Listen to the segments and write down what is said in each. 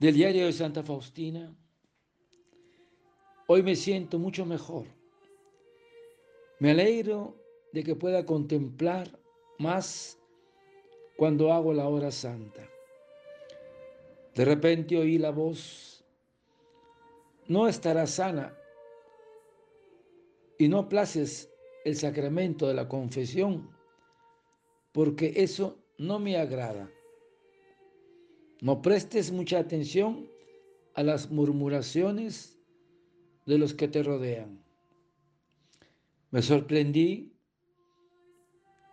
del diario de Santa Faustina, hoy me siento mucho mejor. Me alegro de que pueda contemplar más cuando hago la hora santa. De repente oí la voz, no estarás sana y no places el sacramento de la confesión, porque eso no me agrada. No prestes mucha atención a las murmuraciones de los que te rodean. Me sorprendí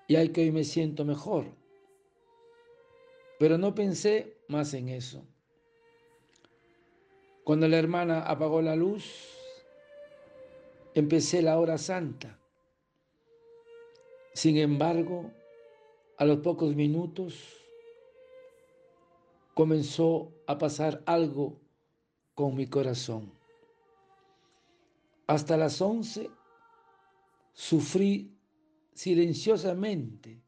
y hay que hoy me siento mejor. Pero no pensé más en eso. Cuando la hermana apagó la luz, empecé la hora santa. Sin embargo, a los pocos minutos comenzó a pasar algo con mi corazón. Hasta las once sufrí silenciosamente,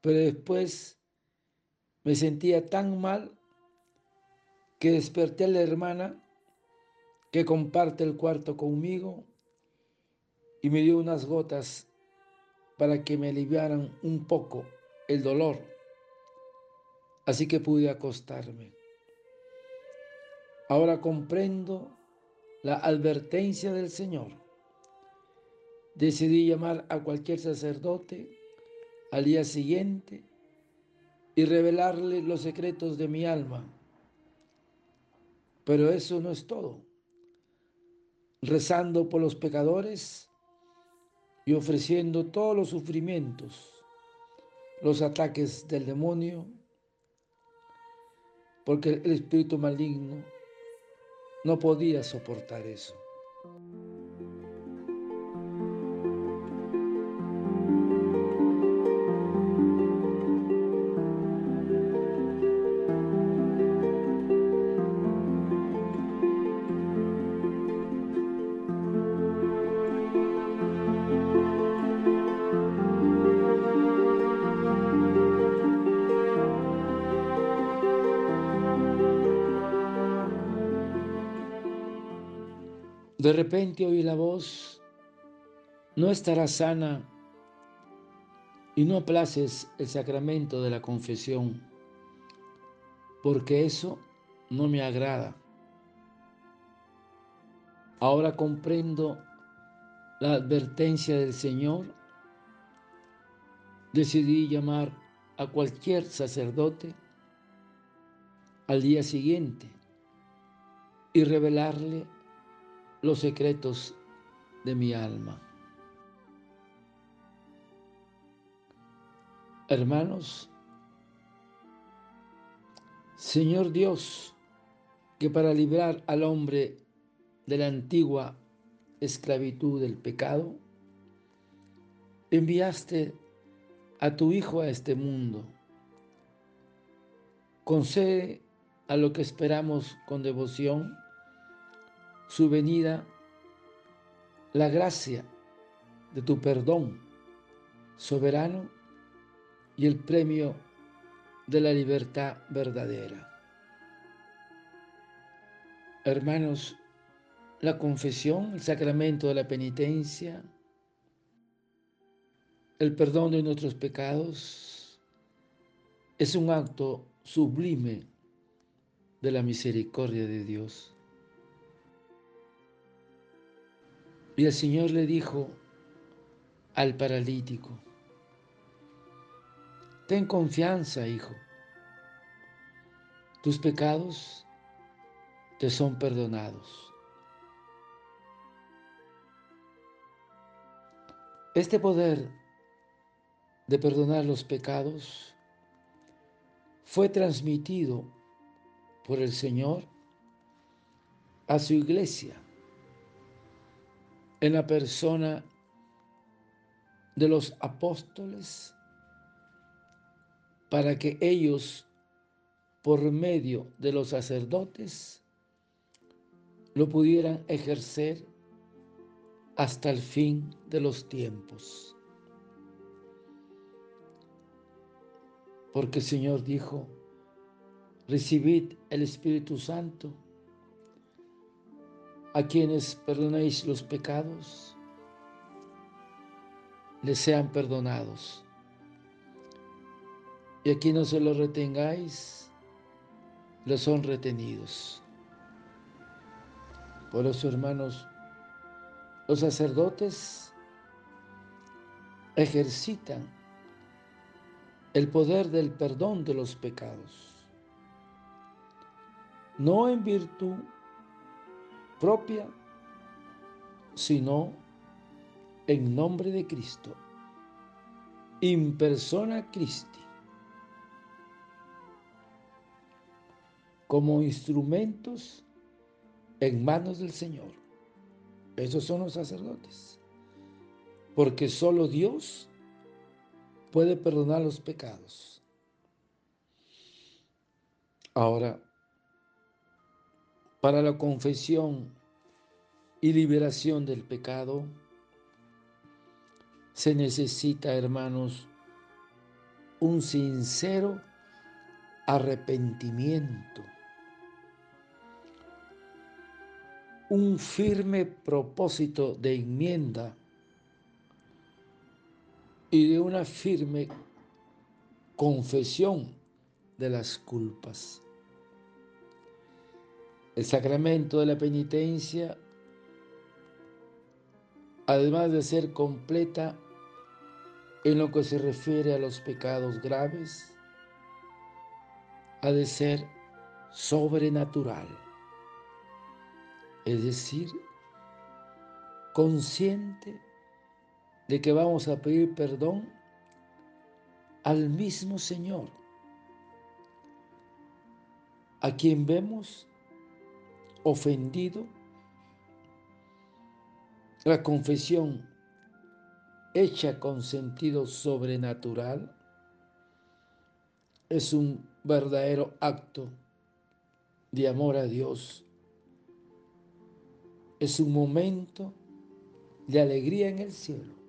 pero después me sentía tan mal que desperté a la hermana que comparte el cuarto conmigo y me dio unas gotas para que me aliviaran un poco el dolor así que pude acostarme. Ahora comprendo la advertencia del Señor. Decidí llamar a cualquier sacerdote al día siguiente y revelarle los secretos de mi alma. Pero eso no es todo. Rezando por los pecadores y ofreciendo todos los sufrimientos, los ataques del demonio, porque el espíritu maligno no podía soportar eso. De repente oí la voz, no estarás sana y no aplaces el sacramento de la confesión, porque eso no me agrada. Ahora comprendo la advertencia del Señor. Decidí llamar a cualquier sacerdote al día siguiente y revelarle los secretos de mi alma. Hermanos, Señor Dios, que para librar al hombre de la antigua esclavitud del pecado, enviaste a tu Hijo a este mundo. Concede a lo que esperamos con devoción su venida, la gracia de tu perdón soberano y el premio de la libertad verdadera. Hermanos, la confesión, el sacramento de la penitencia, el perdón de nuestros pecados, es un acto sublime de la misericordia de Dios. Y el Señor le dijo al paralítico, ten confianza, hijo, tus pecados te son perdonados. Este poder de perdonar los pecados fue transmitido por el Señor a su iglesia en la persona de los apóstoles para que ellos, por medio de los sacerdotes, lo pudieran ejercer hasta el fin de los tiempos. Porque el Señor dijo, recibid el Espíritu Santo. A quienes perdonéis los pecados, les sean perdonados. Y a quienes no se los retengáis, los son retenidos. Por eso, hermanos, los sacerdotes ejercitan el poder del perdón de los pecados, no en virtud propia, sino en nombre de Cristo, in persona Christi, como instrumentos en manos del Señor. Esos son los sacerdotes, porque solo Dios puede perdonar los pecados. Ahora, para la confesión y liberación del pecado, se necesita, hermanos, un sincero arrepentimiento, un firme propósito de enmienda y de una firme confesión de las culpas. El sacramento de la penitencia, además de ser completa en lo que se refiere a los pecados graves, ha de ser sobrenatural, es decir, consciente de que vamos a pedir perdón al mismo Señor, a quien vemos ofendido. La confesión hecha con sentido sobrenatural es un verdadero acto de amor a Dios. Es un momento de alegría en el cielo.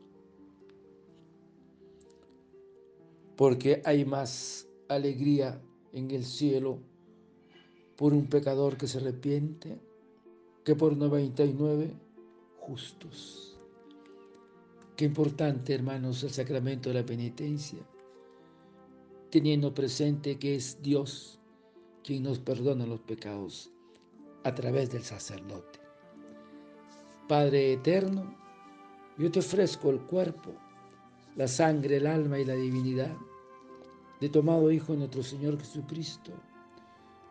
porque hay más alegría en el cielo por un pecador que se arrepiente que por 99 justos. Qué importante, hermanos, el sacramento de la penitencia, teniendo presente que es Dios quien nos perdona los pecados a través del sacerdote. Padre eterno, yo te ofrezco el cuerpo la sangre, el alma y la divinidad de tu amado Hijo nuestro Señor Jesucristo,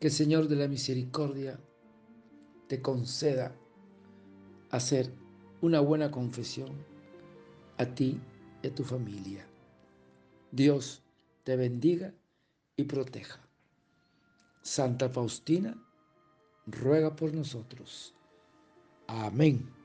Que el Señor de la Misericordia te conceda hacer una buena confesión a ti y a tu familia. Dios te bendiga y proteja. Santa Faustina, ruega por nosotros. Amén.